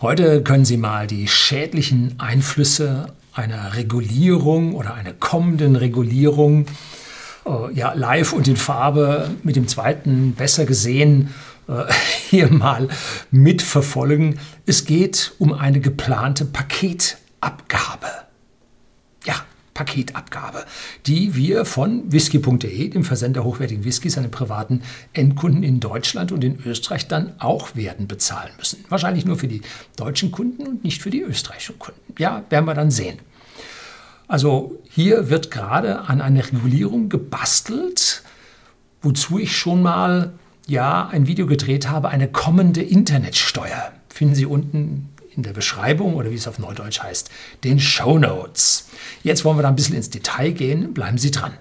Heute können Sie mal die schädlichen Einflüsse einer Regulierung oder einer kommenden Regulierung äh, ja, live und in Farbe mit dem zweiten besser gesehen äh, hier mal mitverfolgen. Es geht um eine geplante Paketabgabe. Paketabgabe, die wir von whisky.de, dem Versender hochwertigen Whiskys, den privaten Endkunden in Deutschland und in Österreich dann auch werden bezahlen müssen. Wahrscheinlich nur für die deutschen Kunden und nicht für die österreichischen Kunden. Ja, werden wir dann sehen. Also hier wird gerade an einer Regulierung gebastelt, wozu ich schon mal ja ein Video gedreht habe, eine kommende Internetsteuer. Finden Sie unten in der Beschreibung oder wie es auf Neudeutsch heißt, den Show Notes. Jetzt wollen wir da ein bisschen ins Detail gehen. Bleiben Sie dran.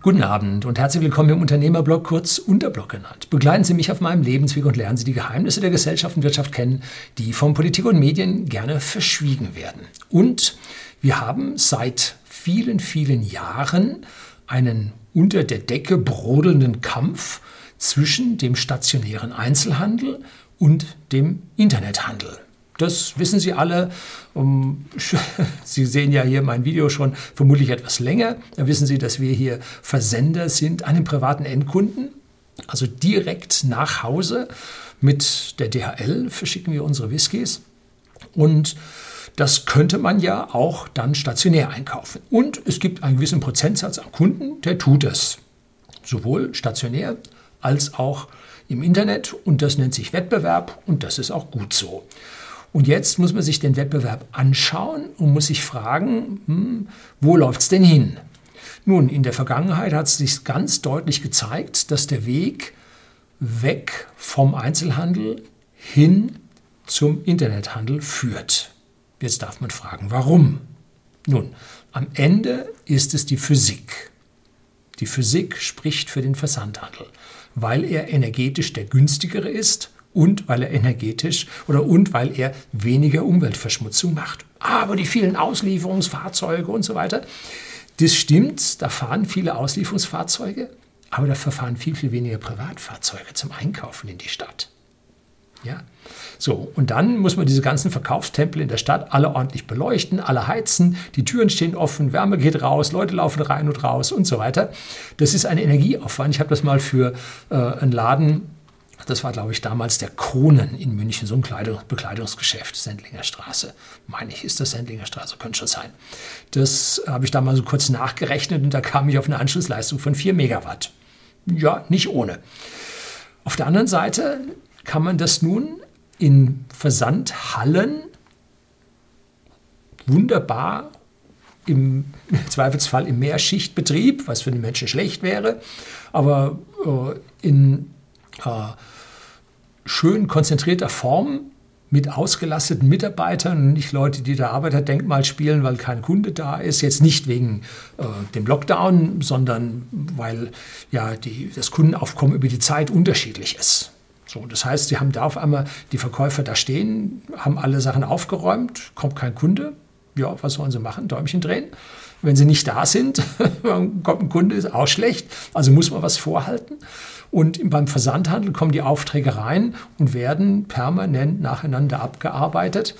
Guten Abend und herzlich willkommen im Unternehmerblog, kurz Unterblog genannt. Begleiten Sie mich auf meinem Lebensweg und lernen Sie die Geheimnisse der Gesellschaft und Wirtschaft kennen, die von Politik und Medien gerne verschwiegen werden. Und wir haben seit vielen, vielen Jahren einen unter der Decke brodelnden Kampf zwischen dem stationären Einzelhandel und dem Internethandel. Das wissen Sie alle. Sie sehen ja hier mein Video schon vermutlich etwas länger. Da wissen Sie, dass wir hier Versender sind an den privaten Endkunden. Also direkt nach Hause mit der DHL verschicken wir unsere Whiskys. Und das könnte man ja auch dann stationär einkaufen. Und es gibt einen gewissen Prozentsatz an Kunden, der tut es. Sowohl stationär als auch im Internet. Und das nennt sich Wettbewerb und das ist auch gut so. Und jetzt muss man sich den Wettbewerb anschauen und muss sich fragen, hm, wo läuft es denn hin? Nun, in der Vergangenheit hat es sich ganz deutlich gezeigt, dass der Weg weg vom Einzelhandel hin zum Internethandel führt. Jetzt darf man fragen, warum? Nun, am Ende ist es die Physik. Die Physik spricht für den Versandhandel, weil er energetisch der günstigere ist und weil er energetisch oder und weil er weniger Umweltverschmutzung macht. Aber die vielen Auslieferungsfahrzeuge und so weiter, das stimmt, da fahren viele Auslieferungsfahrzeuge, aber da verfahren viel, viel weniger Privatfahrzeuge zum Einkaufen in die Stadt. Ja? So, und dann muss man diese ganzen Verkaufstempel in der Stadt alle ordentlich beleuchten, alle heizen, die Türen stehen offen, Wärme geht raus, Leute laufen rein und raus und so weiter. Das ist ein Energieaufwand. Ich habe das mal für äh, einen Laden, das war glaube ich damals der Kronen in München, so ein Kleidung, Bekleidungsgeschäft, Sendlinger Straße. Meine ich, ist das Sendlinger Straße, könnte schon sein. Das habe ich da mal so kurz nachgerechnet und da kam ich auf eine Anschlussleistung von 4 Megawatt. Ja, nicht ohne. Auf der anderen Seite kann man das nun in Versandhallen wunderbar im Zweifelsfall im Mehrschichtbetrieb, was für die Menschen schlecht wäre, aber äh, in äh, schön konzentrierter Form mit ausgelasteten Mitarbeitern und nicht Leute, die da Arbeiterdenkmal spielen, weil kein Kunde da ist. Jetzt nicht wegen äh, dem Lockdown, sondern weil ja die, das Kundenaufkommen über die Zeit unterschiedlich ist. So, das heißt, sie haben da auf einmal die Verkäufer da stehen, haben alle Sachen aufgeräumt, kommt kein Kunde. Ja, was sollen sie machen? Däumchen drehen. Wenn sie nicht da sind, kommt ein Kunde, ist auch schlecht. Also muss man was vorhalten. Und beim Versandhandel kommen die Aufträge rein und werden permanent nacheinander abgearbeitet.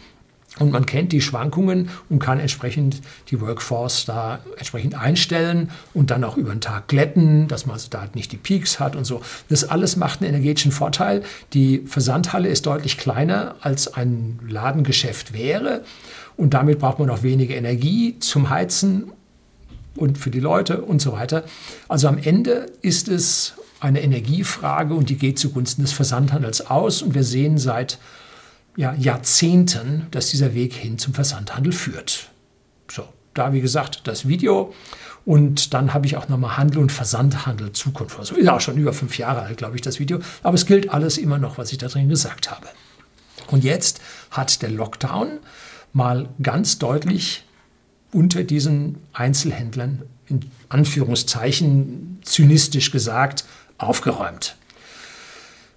Und man kennt die Schwankungen und kann entsprechend die Workforce da entsprechend einstellen und dann auch über den Tag glätten, dass man also da nicht die Peaks hat und so. Das alles macht einen energetischen Vorteil. Die Versandhalle ist deutlich kleiner als ein Ladengeschäft wäre. Und damit braucht man auch weniger Energie zum Heizen und für die Leute und so weiter. Also am Ende ist es eine Energiefrage und die geht zugunsten des Versandhandels aus. Und wir sehen seit ja, Jahrzehnten, dass dieser Weg hin zum Versandhandel führt. So, da wie gesagt das Video und dann habe ich auch nochmal Handel und Versandhandel Zukunft. Also ist auch schon über fünf Jahre alt, glaube ich, das Video. Aber es gilt alles immer noch, was ich da drin gesagt habe. Und jetzt hat der Lockdown mal ganz deutlich unter diesen Einzelhändlern in Anführungszeichen zynistisch gesagt aufgeräumt.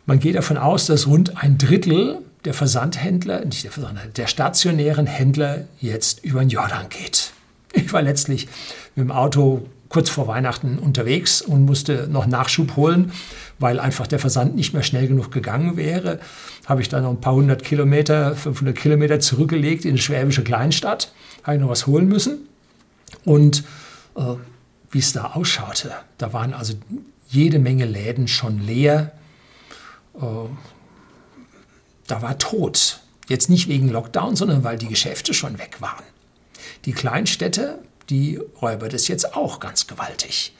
Man geht davon aus, dass rund ein Drittel der Versandhändler, nicht der Versandhändler, der stationären Händler jetzt über den Jordan geht. Ich war letztlich mit dem Auto kurz vor Weihnachten unterwegs und musste noch Nachschub holen, weil einfach der Versand nicht mehr schnell genug gegangen wäre. Habe ich dann noch ein paar hundert Kilometer, 500 Kilometer zurückgelegt in eine schwäbische Kleinstadt. Habe ich noch was holen müssen. Und äh, wie es da ausschaute, da waren also jede Menge Läden schon leer. Äh, da war tot. Jetzt nicht wegen Lockdown, sondern weil die Geschäfte schon weg waren. Die Kleinstädte, die räubert es jetzt auch ganz gewaltig.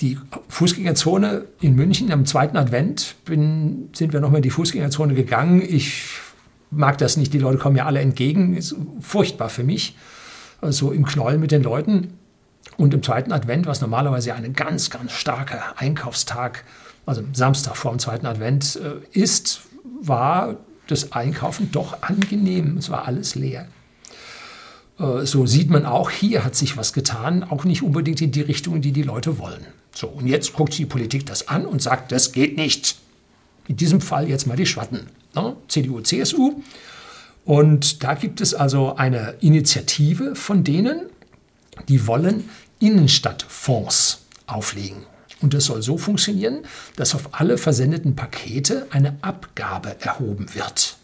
Die Fußgängerzone in München am zweiten Advent bin, sind wir nochmal in die Fußgängerzone gegangen. Ich mag das nicht, die Leute kommen ja alle entgegen. Ist furchtbar für mich. Also im Knoll mit den Leuten. Und im zweiten Advent, was normalerweise ein ganz, ganz starker Einkaufstag, also Samstag vor dem zweiten Advent äh, ist, war das Einkaufen doch angenehm. Es war alles leer. Äh, so sieht man auch, hier hat sich was getan, auch nicht unbedingt in die Richtung, die die Leute wollen. So, und jetzt guckt die Politik das an und sagt, das geht nicht. In diesem Fall jetzt mal die Schwatten. Ne? CDU, CSU. Und da gibt es also eine Initiative von denen, die wollen Innenstadtfonds auflegen. Und das soll so funktionieren, dass auf alle versendeten Pakete eine Abgabe erhoben wird.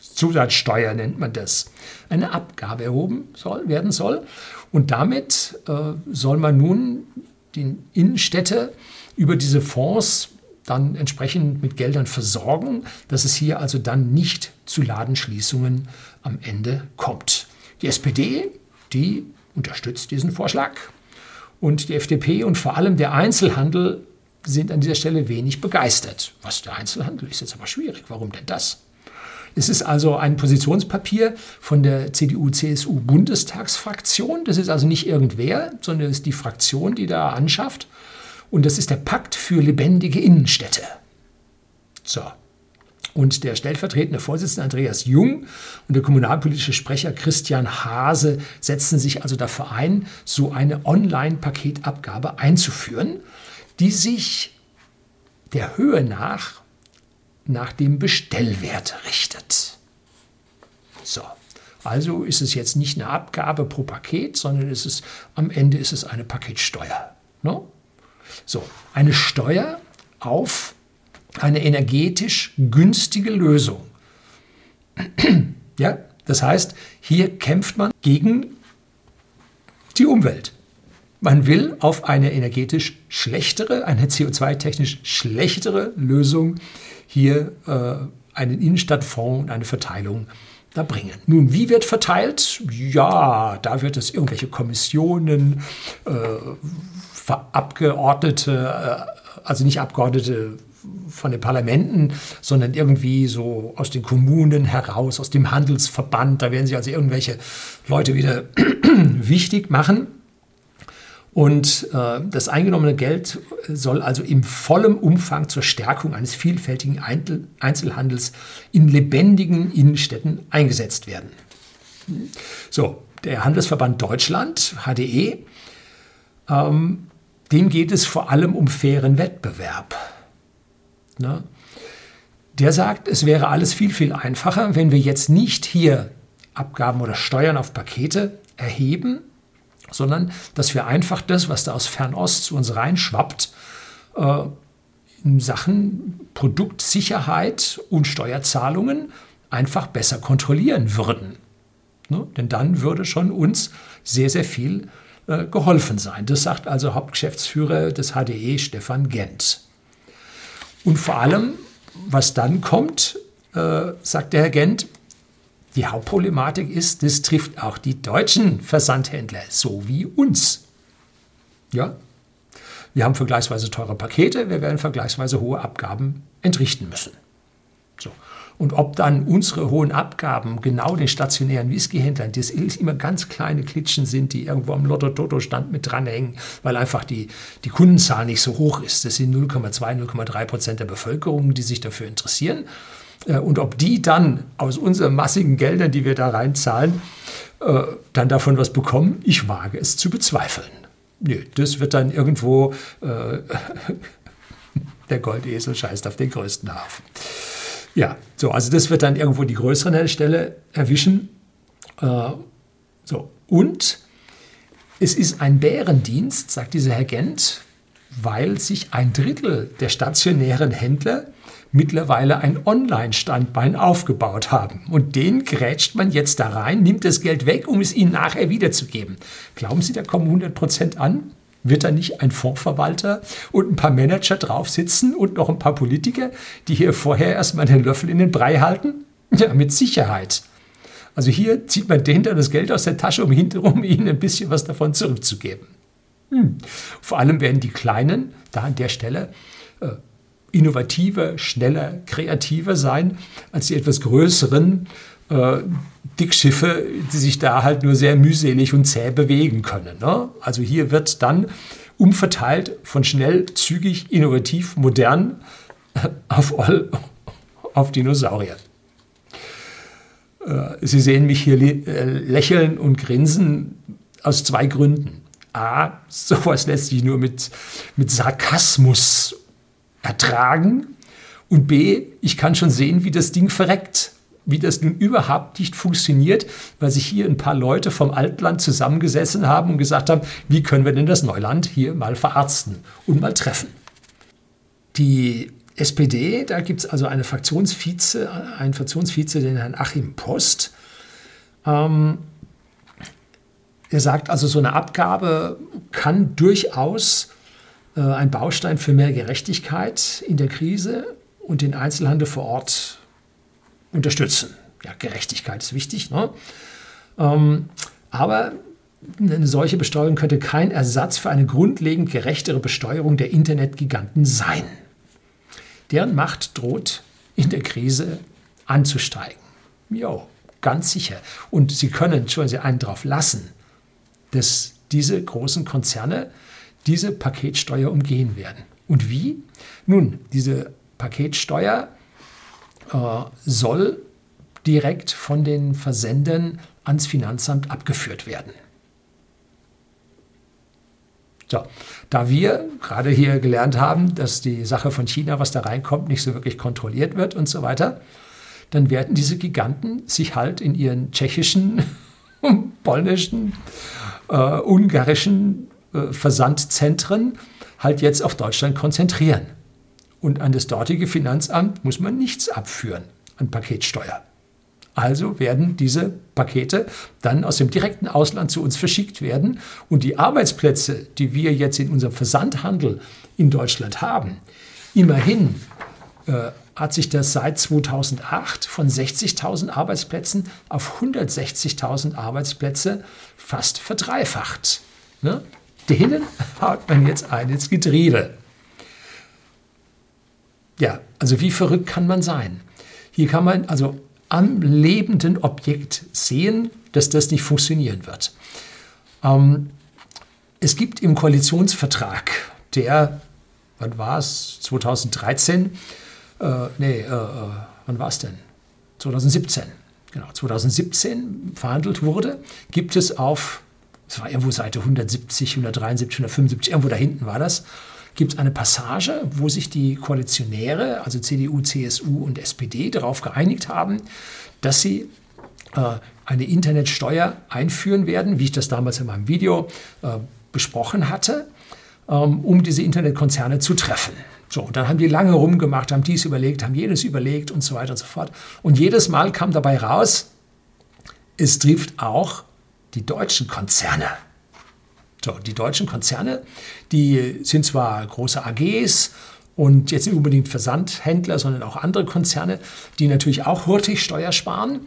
Zusatzsteuer nennt man das. Eine Abgabe erhoben soll, werden soll. Und damit äh, soll man nun die Innenstädte über diese Fonds dann entsprechend mit Geldern versorgen, dass es hier also dann nicht zu Ladenschließungen am Ende kommt. Die SPD, die unterstützt diesen Vorschlag und die FDP und vor allem der Einzelhandel sind an dieser Stelle wenig begeistert. Was der Einzelhandel ist jetzt aber schwierig. Warum denn das? Es ist also ein Positionspapier von der CDU-CSU-Bundestagsfraktion. Das ist also nicht irgendwer, sondern es ist die Fraktion, die da anschafft. Und das ist der Pakt für lebendige Innenstädte. So. Und der stellvertretende Vorsitzende Andreas Jung und der kommunalpolitische Sprecher Christian Hase setzen sich also dafür ein, so eine Online-Paketabgabe einzuführen, die sich der Höhe nach nach dem Bestellwert richtet. So, also ist es jetzt nicht eine Abgabe pro Paket, sondern ist es, am Ende ist es eine Paketsteuer. No? So, eine Steuer auf eine energetisch günstige Lösung. ja, das heißt, hier kämpft man gegen die Umwelt. Man will auf eine energetisch schlechtere, eine CO2-technisch schlechtere Lösung hier äh, einen Innenstadtfonds und eine Verteilung da bringen. Nun, wie wird verteilt? Ja, da wird es irgendwelche Kommissionen, äh, Abgeordnete, äh, also nicht Abgeordnete von den Parlamenten, sondern irgendwie so aus den Kommunen heraus, aus dem Handelsverband. Da werden sich also irgendwelche Leute wieder wichtig machen. Und äh, das eingenommene Geld soll also im vollen Umfang zur Stärkung eines vielfältigen Einzelhandels in lebendigen Innenstädten eingesetzt werden. So, der Handelsverband Deutschland, HDE, ähm, dem geht es vor allem um fairen Wettbewerb. Ne? Der sagt, es wäre alles viel, viel einfacher, wenn wir jetzt nicht hier Abgaben oder Steuern auf Pakete erheben, sondern dass wir einfach das, was da aus Fernost zu uns reinschwappt, äh, in Sachen Produktsicherheit und Steuerzahlungen einfach besser kontrollieren würden. Ne? Denn dann würde schon uns sehr, sehr viel äh, geholfen sein. Das sagt also Hauptgeschäftsführer des HDE Stefan Gent. Und vor allem, was dann kommt, äh, sagt der Herr Gent, die Hauptproblematik ist, das trifft auch die deutschen Versandhändler, so wie uns. Ja? Wir haben vergleichsweise teure Pakete, wir werden vergleichsweise hohe Abgaben entrichten müssen. So. Und ob dann unsere hohen Abgaben genau den stationären Whiskyhändlern, die immer ganz kleine Klitschen sind, die irgendwo am Lotto-Toto-Stand mit dranhängen, weil einfach die, die Kundenzahl nicht so hoch ist. Das sind 0,2, 0,3 Prozent der Bevölkerung, die sich dafür interessieren. Äh, und ob die dann aus unseren massigen Geldern, die wir da reinzahlen, äh, dann davon was bekommen, ich wage es zu bezweifeln. Nö, das wird dann irgendwo, äh, der Goldesel scheißt auf den größten Hafen. Ja, so, also das wird dann irgendwo die größere Stelle erwischen. Äh, so, und es ist ein Bärendienst, sagt dieser Herr Gent, weil sich ein Drittel der stationären Händler mittlerweile ein Online-Standbein aufgebaut haben. Und den grätscht man jetzt da rein, nimmt das Geld weg, um es ihnen nachher wiederzugeben. Glauben Sie, da kommen 100 Prozent an? Wird da nicht ein Fondsverwalter und ein paar Manager drauf sitzen und noch ein paar Politiker, die hier vorher erstmal den Löffel in den Brei halten? Ja, mit Sicherheit. Also hier zieht man denen dann das Geld aus der Tasche, um hinterher ihnen ein bisschen was davon zurückzugeben. Hm. Vor allem werden die Kleinen da an der Stelle äh, innovativer, schneller, kreativer sein als die etwas größeren äh, Dickschiffe, die sich da halt nur sehr mühselig und zäh bewegen können. Ne? Also hier wird dann umverteilt von schnell, zügig, innovativ, modern auf, auf Dinosaurier. Äh, Sie sehen mich hier äh, lächeln und grinsen aus zwei Gründen. A, sowas lässt sich nur mit, mit Sarkasmus ertragen. Und B, ich kann schon sehen, wie das Ding verreckt. Wie das nun überhaupt nicht funktioniert, weil sich hier ein paar Leute vom Altland zusammengesessen haben und gesagt haben, wie können wir denn das Neuland hier mal verarzten und mal treffen. Die SPD, da gibt es also eine Fraktionsvize, einen Fraktionsvize, den Herrn Achim Post. Ähm, er sagt also, so eine Abgabe kann durchaus äh, ein Baustein für mehr Gerechtigkeit in der Krise und den Einzelhandel vor Ort unterstützen. Ja, Gerechtigkeit ist wichtig. Ne? Ähm, aber eine solche Besteuerung könnte kein Ersatz für eine grundlegend gerechtere Besteuerung der Internetgiganten sein. Deren Macht droht in der Krise anzusteigen. Jo, ganz sicher. Und sie können, schon Sie einen drauf lassen, dass diese großen Konzerne diese Paketsteuer umgehen werden. Und wie? Nun, diese Paketsteuer soll direkt von den Versendern ans Finanzamt abgeführt werden. So, da wir gerade hier gelernt haben, dass die Sache von China, was da reinkommt, nicht so wirklich kontrolliert wird und so weiter, dann werden diese Giganten sich halt in ihren tschechischen, polnischen, äh, ungarischen äh, Versandzentren halt jetzt auf Deutschland konzentrieren. Und an das dortige Finanzamt muss man nichts abführen an Paketsteuer. Also werden diese Pakete dann aus dem direkten Ausland zu uns verschickt werden. Und die Arbeitsplätze, die wir jetzt in unserem Versandhandel in Deutschland haben, immerhin äh, hat sich das seit 2008 von 60.000 Arbeitsplätzen auf 160.000 Arbeitsplätze fast verdreifacht. Ne? denen haut man jetzt ein ins Getriebe. Ja, also wie verrückt kann man sein? Hier kann man also am lebenden Objekt sehen, dass das nicht funktionieren wird. Ähm, es gibt im Koalitionsvertrag, der, wann war es, 2013, äh, nee, äh, äh wann war es denn? 2017, genau, 2017 verhandelt wurde, gibt es auf das war irgendwo Seite 170, 173, 175, irgendwo da hinten war das, gibt es eine Passage, wo sich die Koalitionäre, also CDU, CSU und SPD, darauf geeinigt haben, dass sie äh, eine Internetsteuer einführen werden, wie ich das damals in meinem Video äh, besprochen hatte, ähm, um diese Internetkonzerne zu treffen. So, und dann haben die lange rumgemacht, haben dies überlegt, haben jenes überlegt und so weiter und so fort. Und jedes Mal kam dabei raus, es trifft auch die deutschen Konzerne. So, die deutschen Konzerne, die sind zwar große AGs und jetzt nicht unbedingt Versandhändler, sondern auch andere Konzerne, die natürlich auch hurtig Steuer sparen,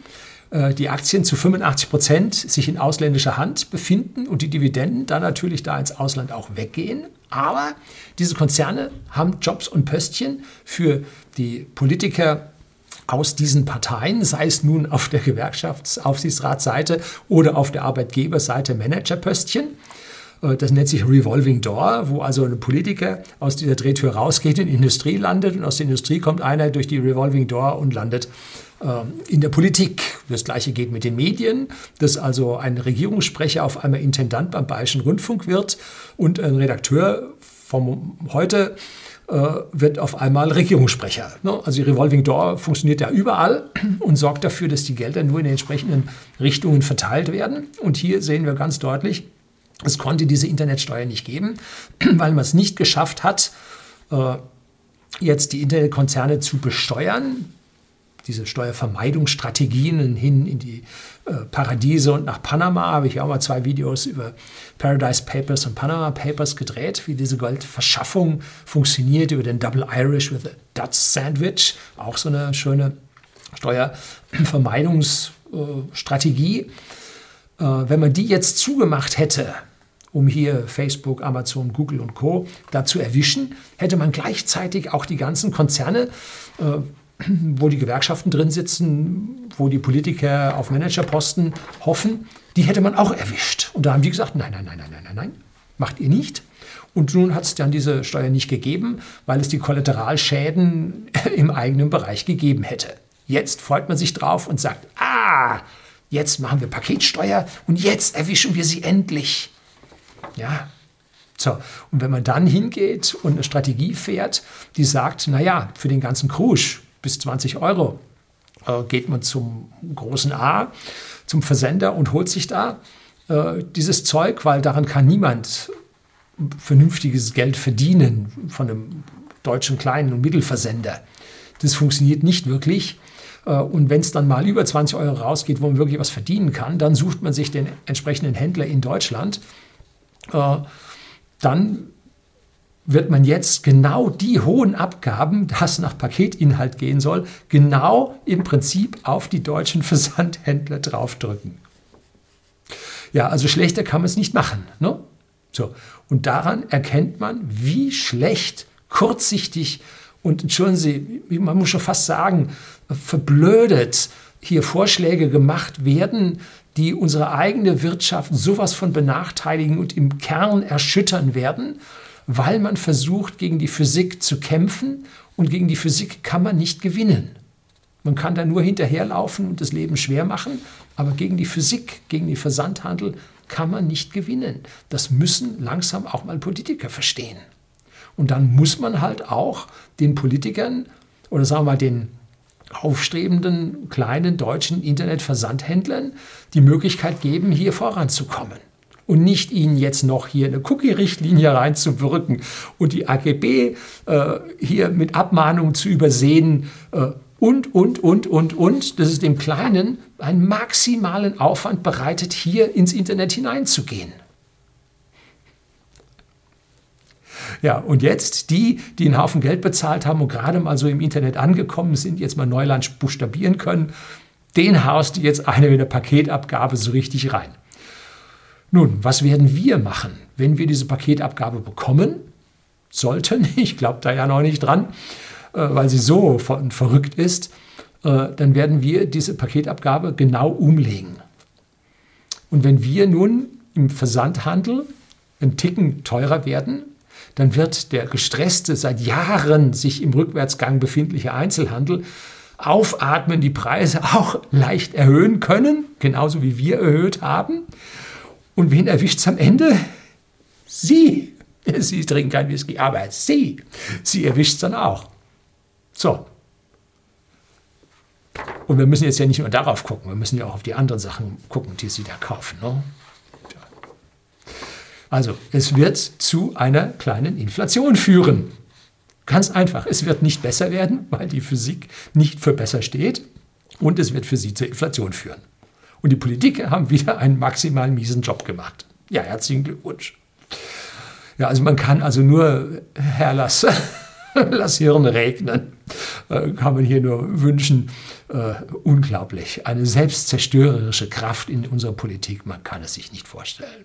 äh, die Aktien zu 85 Prozent sich in ausländischer Hand befinden und die Dividenden dann natürlich da ins Ausland auch weggehen. Aber diese Konzerne haben Jobs und Pöstchen für die Politiker aus diesen Parteien, sei es nun auf der Gewerkschaftsaufsichtsratsseite oder auf der Arbeitgeberseite Managerpöstchen. Äh, das nennt sich Revolving Door, wo also ein Politiker aus dieser Drehtür rausgeht, in die Industrie landet und aus der Industrie kommt einer durch die Revolving Door und landet ähm, in der Politik. Das gleiche geht mit den Medien, dass also ein Regierungssprecher auf einmal Intendant beim Bayerischen Rundfunk wird und ein Redakteur vom heute äh, wird auf einmal Regierungssprecher. Ne? Also die Revolving Door funktioniert ja überall und sorgt dafür, dass die Gelder nur in den entsprechenden Richtungen verteilt werden. Und hier sehen wir ganz deutlich, Es konnte diese Internetsteuer nicht geben, weil man es nicht geschafft hat, äh, jetzt die Internetkonzerne zu besteuern. Diese Steuervermeidungsstrategien hin in die äh, Paradiese und nach Panama habe ich auch mal zwei Videos über Paradise Papers und Panama Papers gedreht, wie diese Geldverschaffung funktioniert über den Double Irish with a Dutch Sandwich. Auch so eine schöne Steuervermeidungsstrategie. Äh, wenn man die jetzt zugemacht hätte, um hier Facebook, Amazon, Google und Co. da zu erwischen, hätte man gleichzeitig auch die ganzen Konzerne, äh, wo die Gewerkschaften drin sitzen, wo die Politiker auf Managerposten hoffen, die hätte man auch erwischt. Und da haben die gesagt, nein, nein, nein, nein, nein, nein, nein, macht ihr nicht. Und nun hat es dann diese Steuer nicht gegeben, weil es die Kollateralschäden im eigenen Bereich gegeben hätte. Jetzt freut man sich drauf und sagt, ah, jetzt machen wir Paketsteuer und jetzt erwischen wir sie endlich. Ja. So, und wenn man dann hingeht und eine Strategie fährt, die sagt, naja, für den ganzen Krusch bis 20 Euro äh, geht man zum großen A, zum Versender und holt sich da äh, dieses Zeug, weil daran kann niemand vernünftiges Geld verdienen von einem deutschen kleinen und Mittelversender. Das funktioniert nicht wirklich. Äh, und wenn es dann mal über 20 Euro rausgeht, wo man wirklich was verdienen kann, dann sucht man sich den entsprechenden Händler in Deutschland dann wird man jetzt genau die hohen Abgaben, das nach Paketinhalt gehen soll, genau im Prinzip auf die deutschen Versandhändler draufdrücken. Ja, also schlechter kann man es nicht machen. Ne? So. Und daran erkennt man, wie schlecht, kurzsichtig und, entschuldigen Sie, man muss schon fast sagen, verblödet hier Vorschläge gemacht werden, die unsere eigene Wirtschaft sowas von benachteiligen und im Kern erschüttern werden, weil man versucht, gegen die Physik zu kämpfen und gegen die Physik kann man nicht gewinnen. Man kann da nur hinterherlaufen und das Leben schwer machen, aber gegen die Physik, gegen den Versandhandel kann man nicht gewinnen. Das müssen langsam auch mal Politiker verstehen. Und dann muss man halt auch den Politikern oder sagen wir mal den aufstrebenden kleinen deutschen Internetversandhändlern die Möglichkeit geben, hier voranzukommen. Und nicht ihnen jetzt noch hier eine Cookie-Richtlinie reinzuwirken und die AGB äh, hier mit Abmahnungen zu übersehen äh, und, und, und, und, und, dass es dem Kleinen einen maximalen Aufwand bereitet, hier ins Internet hineinzugehen. Ja, und jetzt die, die einen Haufen Geld bezahlt haben und gerade mal so im Internet angekommen sind, jetzt mal Neuland buchstabieren können, den haust du jetzt eine mit der Paketabgabe so richtig rein. Nun, was werden wir machen, wenn wir diese Paketabgabe bekommen sollten? Ich glaube da ja noch nicht dran, äh, weil sie so verrückt ist. Äh, dann werden wir diese Paketabgabe genau umlegen. Und wenn wir nun im Versandhandel einen Ticken teurer werden, dann wird der gestresste, seit Jahren sich im Rückwärtsgang befindliche Einzelhandel aufatmen, die Preise auch leicht erhöhen können, genauso wie wir erhöht haben. Und wen erwischt es am Ende? Sie. Sie trinken kein Whisky, aber Sie. Sie erwischt es dann auch. So. Und wir müssen jetzt ja nicht nur darauf gucken, wir müssen ja auch auf die anderen Sachen gucken, die Sie da kaufen. Ne? Also es wird zu einer kleinen Inflation führen. Ganz einfach, es wird nicht besser werden, weil die Physik nicht für besser steht und es wird für sie zur Inflation führen. Und die Politiker haben wieder einen maximal miesen Job gemacht. Ja, herzlichen Glückwunsch. Ja, also man kann also nur, Herr Lass, lass Hirn regnen, äh, kann man hier nur wünschen. Äh, unglaublich. Eine selbstzerstörerische Kraft in unserer Politik, man kann es sich nicht vorstellen.